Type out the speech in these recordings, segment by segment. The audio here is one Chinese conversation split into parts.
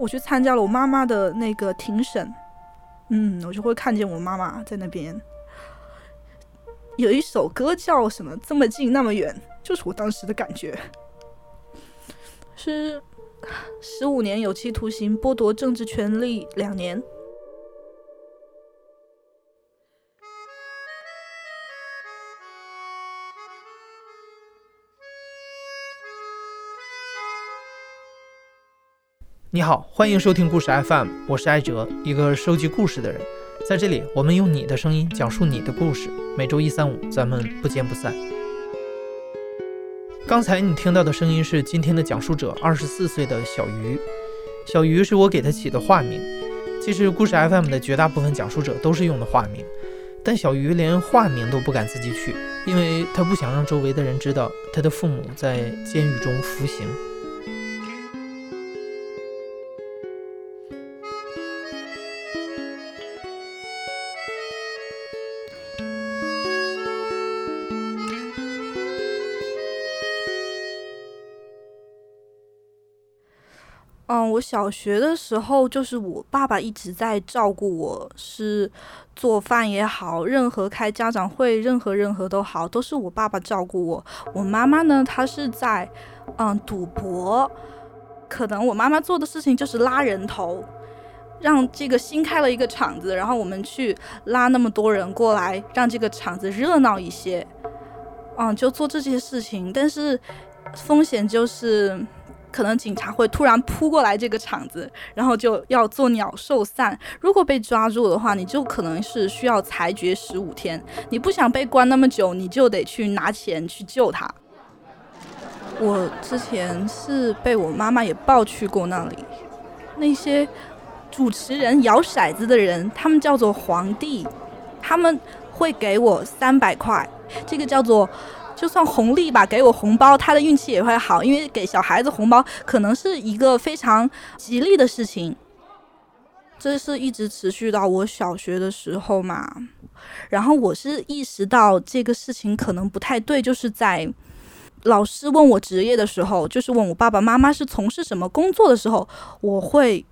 我去参加了我妈妈的那个庭审，嗯，我就会看见我妈妈在那边。有一首歌叫什么？这么近那么远，就是我当时的感觉。是十五年有期徒刑，剥夺政治权利两年。你好，欢迎收听故事 FM，我是艾哲，一个收集故事的人。在这里，我们用你的声音讲述你的故事。每周一、三、五，咱们不见不散。刚才你听到的声音是今天的讲述者，二十四岁的小鱼。小鱼是我给他起的化名。其实故事 FM 的绝大部分讲述者都是用的化名，但小鱼连化名都不敢自己取，因为他不想让周围的人知道他的父母在监狱中服刑。嗯，我小学的时候就是我爸爸一直在照顾我，是做饭也好，任何开家长会，任何任何都好，都是我爸爸照顾我。我妈妈呢，她是在嗯赌博，可能我妈妈做的事情就是拉人头，让这个新开了一个场子，然后我们去拉那么多人过来，让这个场子热闹一些，嗯，就做这些事情，但是风险就是。可能警察会突然扑过来这个场子，然后就要做鸟兽散。如果被抓住的话，你就可能是需要裁决十五天。你不想被关那么久，你就得去拿钱去救他。我之前是被我妈妈也抱去过那里。那些主持人摇骰子的人，他们叫做皇帝，他们会给我三百块，这个叫做。就算红利吧，给我红包，他的运气也会好，因为给小孩子红包可能是一个非常吉利的事情。这是一直持续到我小学的时候嘛，然后我是意识到这个事情可能不太对，就是在老师问我职业的时候，就是问我爸爸妈妈是从事什么工作的时候，我会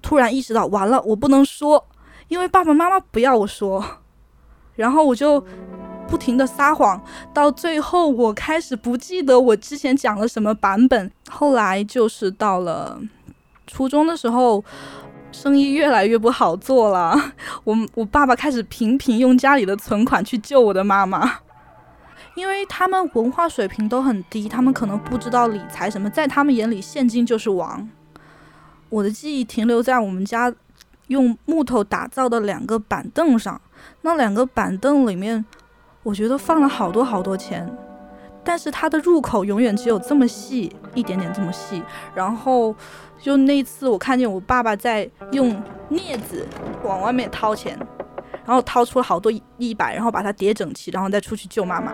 突然意识到，完了，我不能说，因为爸爸妈妈不要我说，然后我就。不停的撒谎，到最后我开始不记得我之前讲了什么版本。后来就是到了初中的时候，生意越来越不好做了。我我爸爸开始频频用家里的存款去救我的妈妈，因为他们文化水平都很低，他们可能不知道理财什么，在他们眼里现金就是王。我的记忆停留在我们家用木头打造的两个板凳上，那两个板凳里面。我觉得放了好多好多钱，但是它的入口永远只有这么细一点点这么细。然后就那次我看见我爸爸在用镊子往外面掏钱，然后掏出了好多一百，然后把它叠整齐，然后再出去救妈妈。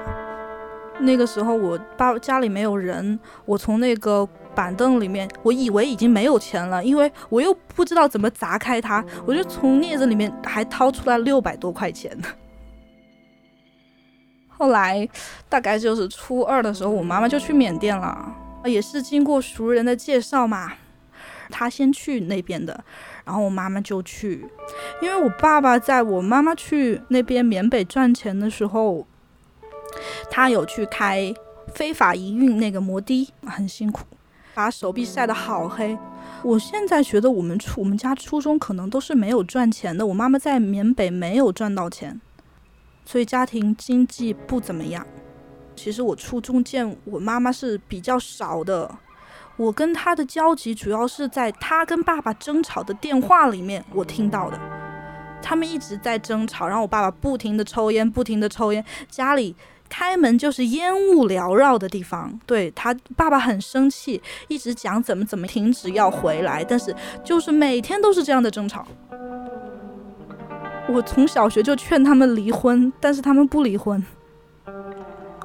那个时候我爸家里没有人，我从那个板凳里面，我以为已经没有钱了，因为我又不知道怎么砸开它，我就从镊子里面还掏出来六百多块钱。后来，大概就是初二的时候，我妈妈就去缅甸了，也是经过熟人的介绍嘛，她先去那边的，然后我妈妈就去，因为我爸爸在我妈妈去那边缅北赚钱的时候，他有去开非法营运那个摩的，很辛苦，把手臂晒得好黑。我现在觉得我们初我们家初中可能都是没有赚钱的，我妈妈在缅北没有赚到钱。所以家庭经济不怎么样。其实我初中见我妈妈是比较少的，我跟她的交集主要是在她跟爸爸争吵的电话里面我听到的。他们一直在争吵，然后我爸爸不停的抽烟，不停的抽烟，家里开门就是烟雾缭绕的地方。对他爸爸很生气，一直讲怎么怎么停止要回来，但是就是每天都是这样的争吵。我从小学就劝他们离婚，但是他们不离婚。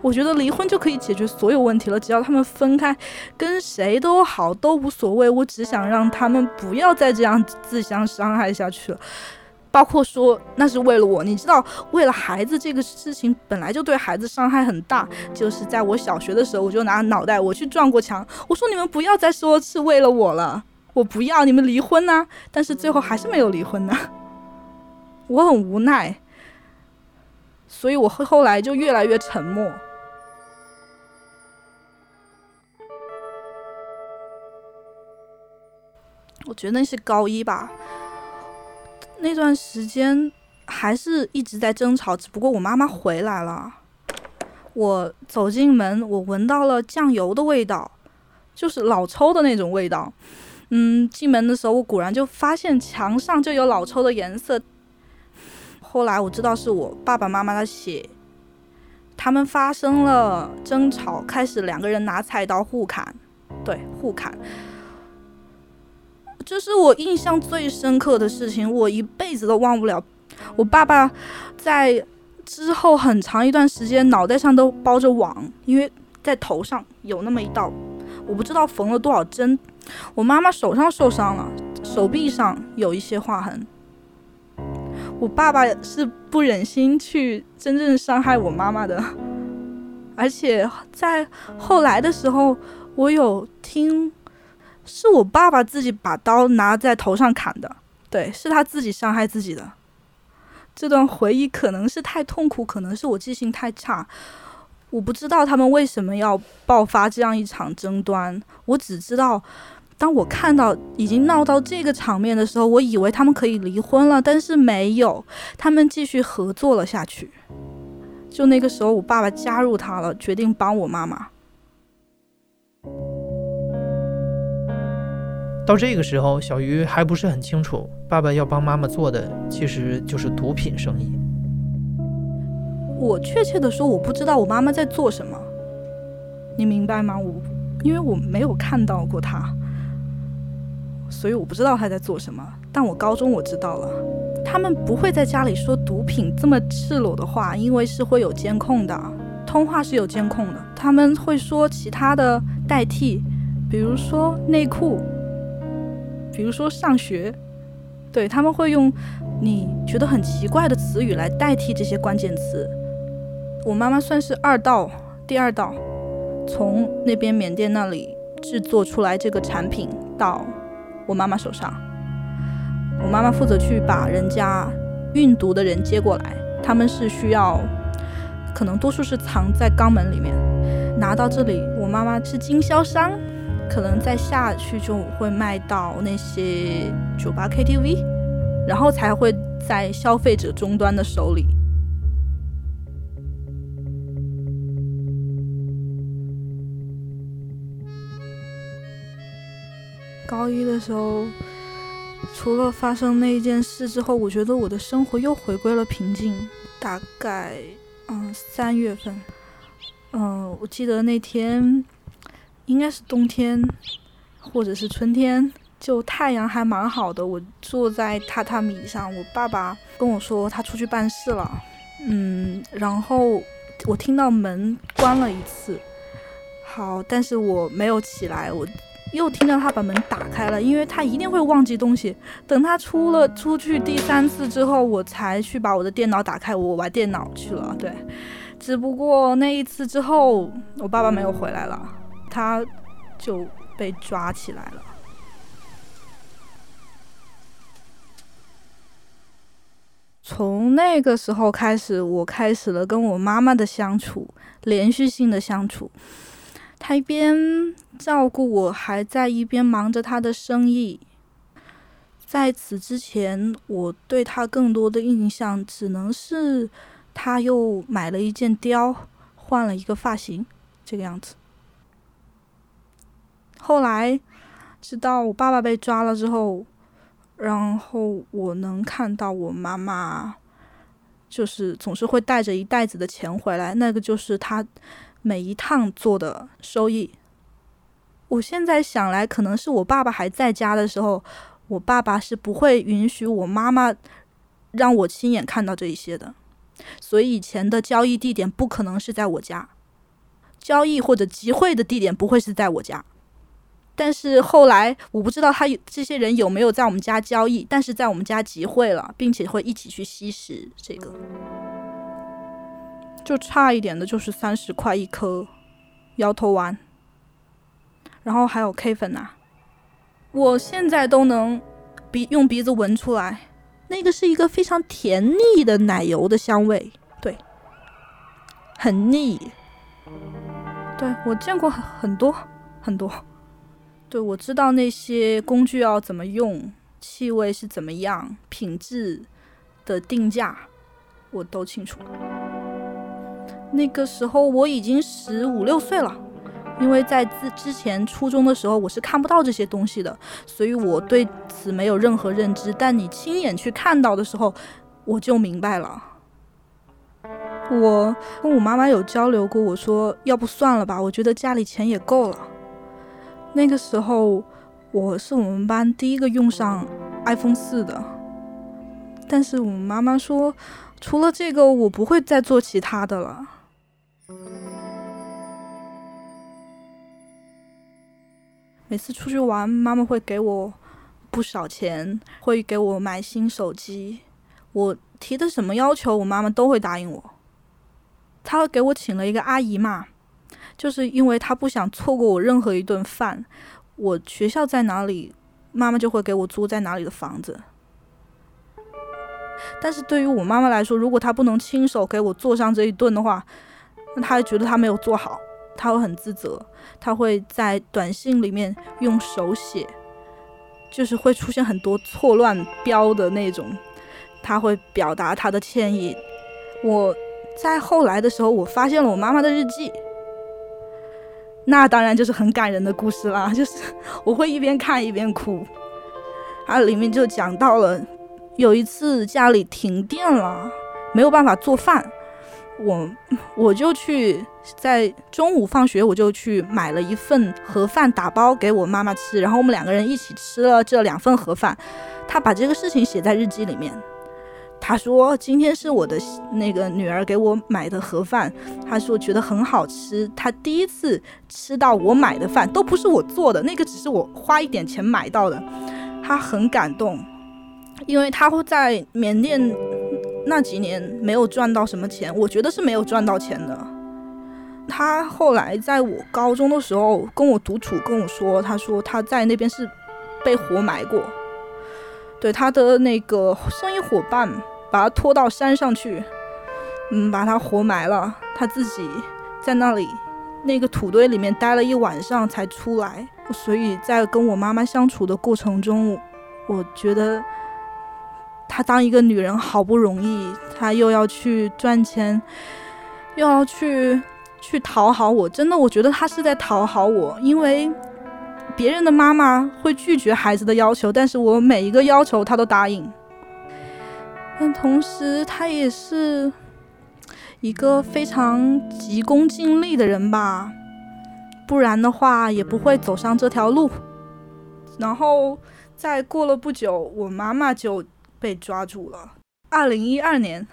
我觉得离婚就可以解决所有问题了，只要他们分开，跟谁都好都无所谓。我只想让他们不要再这样自相伤害下去了，包括说那是为了我。你知道，为了孩子这个事情本来就对孩子伤害很大。就是在我小学的时候，我就拿脑袋我去撞过墙，我说你们不要再说是为了我了。我不要你们离婚呐！但是最后还是没有离婚呐，我很无奈，所以我后来就越来越沉默。我觉得那是高一吧，那段时间还是一直在争吵，只不过我妈妈回来了。我走进门，我闻到了酱油的味道，就是老抽的那种味道。嗯，进门的时候，我果然就发现墙上就有老抽的颜色。后来我知道是我爸爸妈妈的血，他们发生了争吵，开始两个人拿菜刀互砍，对，互砍。这是我印象最深刻的事情，我一辈子都忘不了。我爸爸在之后很长一段时间脑袋上都包着网，因为在头上有那么一道，我不知道缝了多少针。我妈妈手上受伤了，手臂上有一些划痕。我爸爸是不忍心去真正伤害我妈妈的，而且在后来的时候，我有听，是我爸爸自己把刀拿在头上砍的，对，是他自己伤害自己的。这段回忆可能是太痛苦，可能是我记性太差，我不知道他们为什么要爆发这样一场争端，我只知道。当我看到已经闹到这个场面的时候，我以为他们可以离婚了，但是没有，他们继续合作了下去。就那个时候，我爸爸加入他了，决定帮我妈妈。到这个时候，小鱼还不是很清楚，爸爸要帮妈妈做的其实就是毒品生意。我确切的说，我不知道我妈妈在做什么，你明白吗？我因为我没有看到过她。所以我不知道他在做什么，但我高中我知道了，他们不会在家里说毒品这么赤裸的话，因为是会有监控的，通话是有监控的。他们会说其他的代替，比如说内裤，比如说上学，对他们会用你觉得很奇怪的词语来代替这些关键词。我妈妈算是二道，第二道，从那边缅甸那里制作出来这个产品到。我妈妈手上，我妈妈负责去把人家运毒的人接过来，他们是需要，可能多数是藏在肛门里面，拿到这里，我妈妈是经销商，可能再下去就会卖到那些酒吧 KTV，然后才会在消费者终端的手里。高一的时候，除了发生那一件事之后，我觉得我的生活又回归了平静。大概，嗯，三月份，嗯，我记得那天应该是冬天，或者是春天，就太阳还蛮好的。我坐在榻榻米上，我爸爸跟我说他出去办事了，嗯，然后我听到门关了一次，好，但是我没有起来，我。又听到他把门打开了，因为他一定会忘记东西。等他出了出去第三次之后，我才去把我的电脑打开，我玩电脑去了。对，只不过那一次之后，我爸爸没有回来了，他就被抓起来了。从那个时候开始，我开始了跟我妈妈的相处，连续性的相处。他一边照顾我，还在一边忙着他的生意。在此之前，我对他更多的印象只能是他又买了一件貂，换了一个发型，这个样子。后来，直到我爸爸被抓了之后，然后我能看到我妈妈，就是总是会带着一袋子的钱回来，那个就是他。每一趟做的收益，我现在想来，可能是我爸爸还在家的时候，我爸爸是不会允许我妈妈让我亲眼看到这一些的，所以以前的交易地点不可能是在我家，交易或者集会的地点不会是在我家，但是后来我不知道他这些人有没有在我们家交易，但是在我们家集会了，并且会一起去吸食这个。就差一点的就是三十块一颗摇头丸，然后还有 K 粉呐，我现在都能鼻用鼻子闻出来，那个是一个非常甜腻的奶油的香味，对，很腻。对我见过很多很多，对我知道那些工具要怎么用，气味是怎么样，品质的定价我都清楚。那个时候我已经十五六岁了，因为在之之前初中的时候我是看不到这些东西的，所以我对此没有任何认知。但你亲眼去看到的时候，我就明白了。我跟我妈妈有交流过，我说要不算了吧，我觉得家里钱也够了。那个时候我是我们班第一个用上 iPhone 四的，但是我妈妈说，除了这个我不会再做其他的了。每次出去玩，妈妈会给我不少钱，会给我买新手机。我提的什么要求，我妈妈都会答应我。她给我请了一个阿姨嘛，就是因为她不想错过我任何一顿饭。我学校在哪里，妈妈就会给我租在哪里的房子。但是对于我妈妈来说，如果她不能亲手给我做上这一顿的话，那她觉得她没有做好，他会很自责，他会在短信里面用手写，就是会出现很多错乱标的那种，他会表达他的歉意。我。在后来的时候，我发现了我妈妈的日记，那当然就是很感人的故事啦。就是我会一边看一边哭，它里面就讲到了有一次家里停电了，没有办法做饭，我我就去在中午放学我就去买了一份盒饭打包给我妈妈吃，然后我们两个人一起吃了这两份盒饭。他把这个事情写在日记里面。他说：“今天是我的那个女儿给我买的盒饭，他说觉得很好吃。他第一次吃到我买的饭，都不是我做的，那个只是我花一点钱买到的。他很感动，因为他会在缅甸那几年没有赚到什么钱，我觉得是没有赚到钱的。他后来在我高中的时候跟我独处，跟我说，他说他在那边是被活埋过，对他的那个生意伙伴。”把他拖到山上去，嗯，把他活埋了。他自己在那里那个土堆里面待了一晚上才出来。所以在跟我妈妈相处的过程中，我觉得她当一个女人好不容易，她又要去赚钱，又要去去讨好我。真的，我觉得她是在讨好我，因为别人的妈妈会拒绝孩子的要求，但是我每一个要求她都答应。但同时，他也是一个非常急功近利的人吧，不然的话也不会走上这条路。然后再过了不久，我妈妈就被抓住了。二零一二年，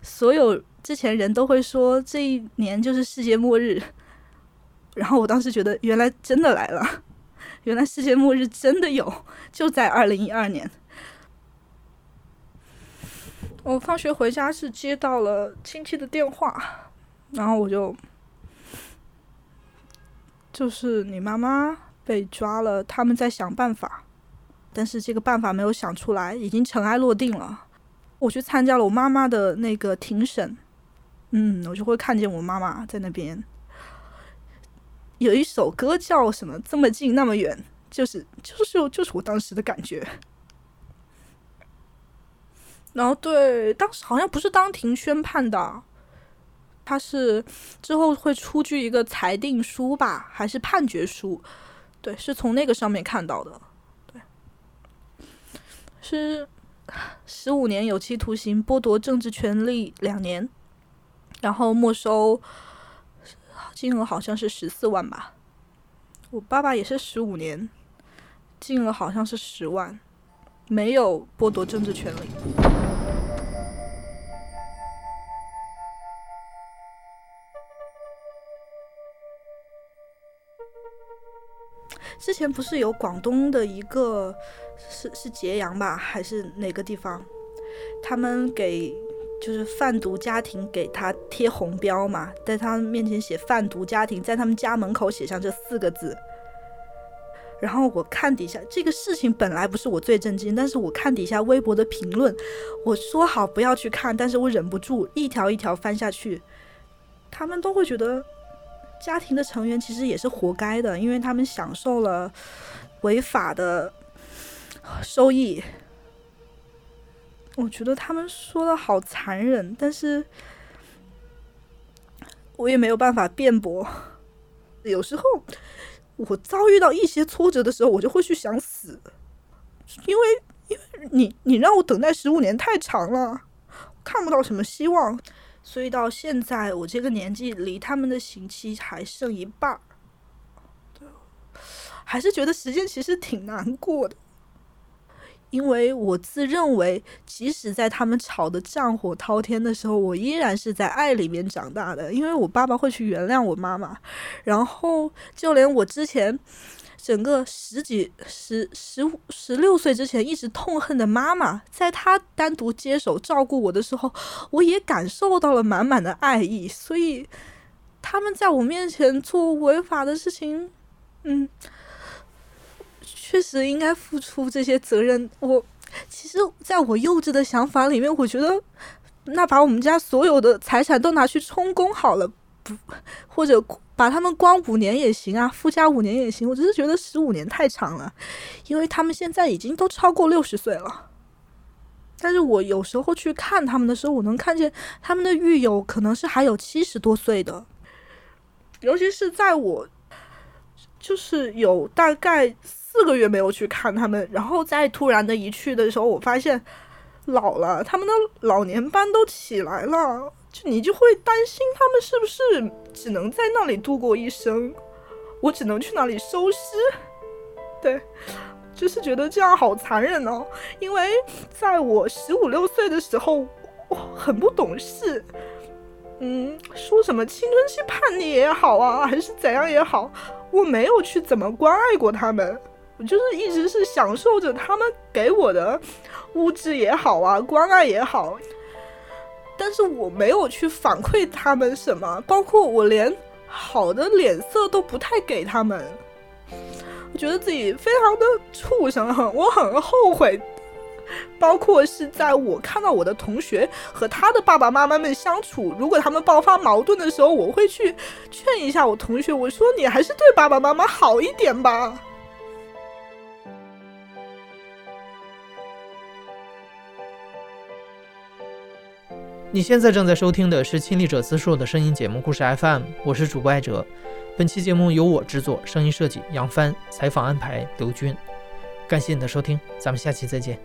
所有之前人都会说这一年就是世界末日，然后我当时觉得原来真的来了，原来世界末日真的有，就在二零一二年。我放学回家是接到了亲戚的电话，然后我就，就是你妈妈被抓了，他们在想办法，但是这个办法没有想出来，已经尘埃落定了。我去参加了我妈妈的那个庭审，嗯，我就会看见我妈妈在那边，有一首歌叫什么？这么近那么远，就是就是就是我当时的感觉。然后对，当时好像不是当庭宣判的，他是之后会出具一个裁定书吧，还是判决书？对，是从那个上面看到的。是十五年有期徒刑，剥夺政治权利两年，然后没收金额好像是十四万吧。我爸爸也是十五年，金额好像是十万，没有剥夺政治权利。之前不是有广东的一个是是揭阳吧，还是哪个地方？他们给就是贩毒家庭给他贴红标嘛，在他面前写贩毒家庭，在他们家门口写上这四个字。然后我看底下这个事情本来不是我最震惊，但是我看底下微博的评论，我说好不要去看，但是我忍不住一条一条翻下去，他们都会觉得家庭的成员其实也是活该的，因为他们享受了违法的收益。我觉得他们说的好残忍，但是我也没有办法辩驳。有时候我遭遇到一些挫折的时候，我就会去想死，因为因为你你让我等待十五年太长了，看不到什么希望，所以到现在我这个年纪，离他们的刑期还剩一半儿，还是觉得时间其实挺难过的。因为我自认为，即使在他们吵得战火滔天的时候，我依然是在爱里面长大的。因为我爸爸会去原谅我妈妈，然后就连我之前整个十几、十、十、十六岁之前一直痛恨的妈妈，在她单独接手照顾我的时候，我也感受到了满满的爱意。所以，他们在我面前做违法的事情，嗯。确实应该付出这些责任。我其实，在我幼稚的想法里面，我觉得那把我们家所有的财产都拿去充公好了，不或者把他们关五年也行啊，附加五年也行。我只是觉得十五年太长了，因为他们现在已经都超过六十岁了。但是我有时候去看他们的时候，我能看见他们的狱友可能是还有七十多岁的，尤其是在我就是有大概。四个月没有去看他们，然后再突然的一去的时候，我发现老了，他们的老年斑都起来了，就你就会担心他们是不是只能在那里度过一生，我只能去那里收尸，对，就是觉得这样好残忍哦。因为在我十五六岁的时候，我很不懂事，嗯，说什么青春期叛逆也好啊，还是怎样也好，我没有去怎么关爱过他们。我就是一直是享受着他们给我的物质也好啊，关爱也好，但是我没有去反馈他们什么，包括我连好的脸色都不太给他们。我觉得自己非常的畜生，我很后悔。包括是在我看到我的同学和他的爸爸妈妈们相处，如果他们爆发矛盾的时候，我会去劝一下我同学，我说你还是对爸爸妈妈好一点吧。你现在正在收听的是亲历者自述的声音节目故事 FM，我是主播艾哲。本期节目由我制作，声音设计杨帆，采访安排刘军。感谢你的收听，咱们下期再见。